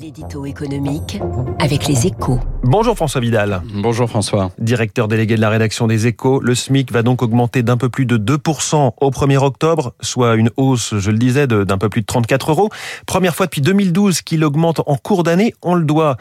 L'édito économique avec les échos. Bonjour François Vidal. Bonjour François. Directeur délégué de la rédaction des échos, le SMIC va donc augmenter d'un peu plus de 2% au 1er octobre, soit une hausse, je le disais, d'un peu plus de 34 euros. Première fois depuis 2012 qu'il augmente en cours d'année. On le doit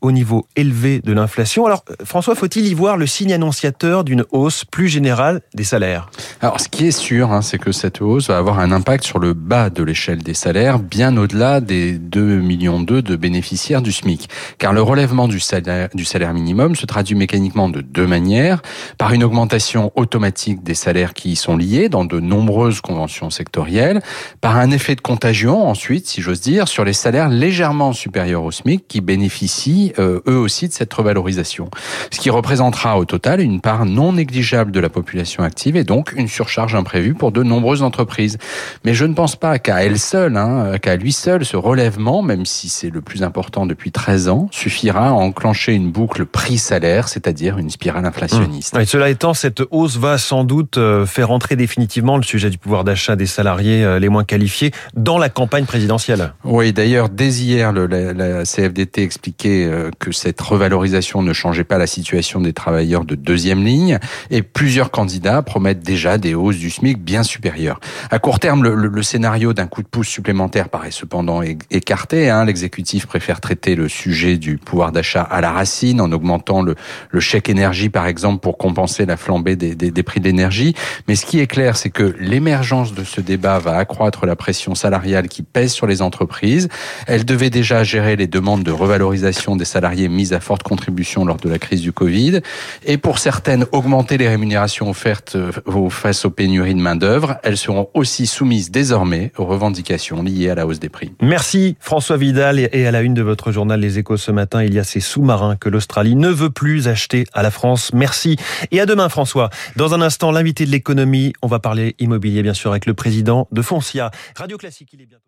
au niveau élevé de l'inflation. Alors, François, faut-il y voir le signe annonciateur d'une hausse plus générale des salaires? Alors, ce qui est sûr, hein, c'est que cette hausse va avoir un impact sur le bas de l'échelle des salaires, bien au-delà des 2 millions de bénéficiaires du SMIC. Car le relèvement du salaire, du salaire minimum se traduit mécaniquement de deux manières. Par une augmentation automatique des salaires qui y sont liés dans de nombreuses conventions sectorielles. Par un effet de contagion, ensuite, si j'ose dire, sur les salaires légèrement supérieurs au SMIC qui bénéficient euh, eux aussi de cette revalorisation. Ce qui représentera au total une part non négligeable de la population active et donc une surcharge imprévue pour de nombreuses entreprises. Mais je ne pense pas qu'à elle seule, hein, qu'à lui seul, ce relèvement, même si c'est le plus important depuis 13 ans, suffira à enclencher une boucle prix-salaire, c'est-à-dire une spirale inflationniste. Mmh. Et cela étant, cette hausse va sans doute euh, faire entrer définitivement le sujet du pouvoir d'achat des salariés euh, les moins qualifiés dans la campagne présidentielle. Oui, d'ailleurs, dès hier, le, la, la, CFDT expliquait que cette revalorisation ne changeait pas la situation des travailleurs de deuxième ligne et plusieurs candidats promettent déjà des hausses du SMIC bien supérieures. À court terme, le, scénario d'un coup de pouce supplémentaire paraît cependant écarté. Hein. L'exécutif préfère traiter le sujet du pouvoir d'achat à la racine en augmentant le, chèque énergie, par exemple, pour compenser la flambée des, des, des prix de l'énergie. Mais ce qui est clair, c'est que l'émergence de ce débat va accroître la pression salariale qui pèse sur les entreprises. Elle devait déjà gérer les demandes de revalorisation des salariés mis à forte contribution lors de la crise du Covid, et pour certaines, augmenter les rémunérations offertes euh, face aux pénuries de main-d'œuvre. Elles seront aussi soumises désormais aux revendications liées à la hausse des prix. Merci François Vidal. Et à la une de votre journal Les Échos ce matin, il y a ces sous-marins que l'Australie ne veut plus acheter à la France. Merci. Et à demain François. Dans un instant, l'invité de l'économie, on va parler immobilier bien sûr avec le président de Foncia. Radio Classique, il est bientôt.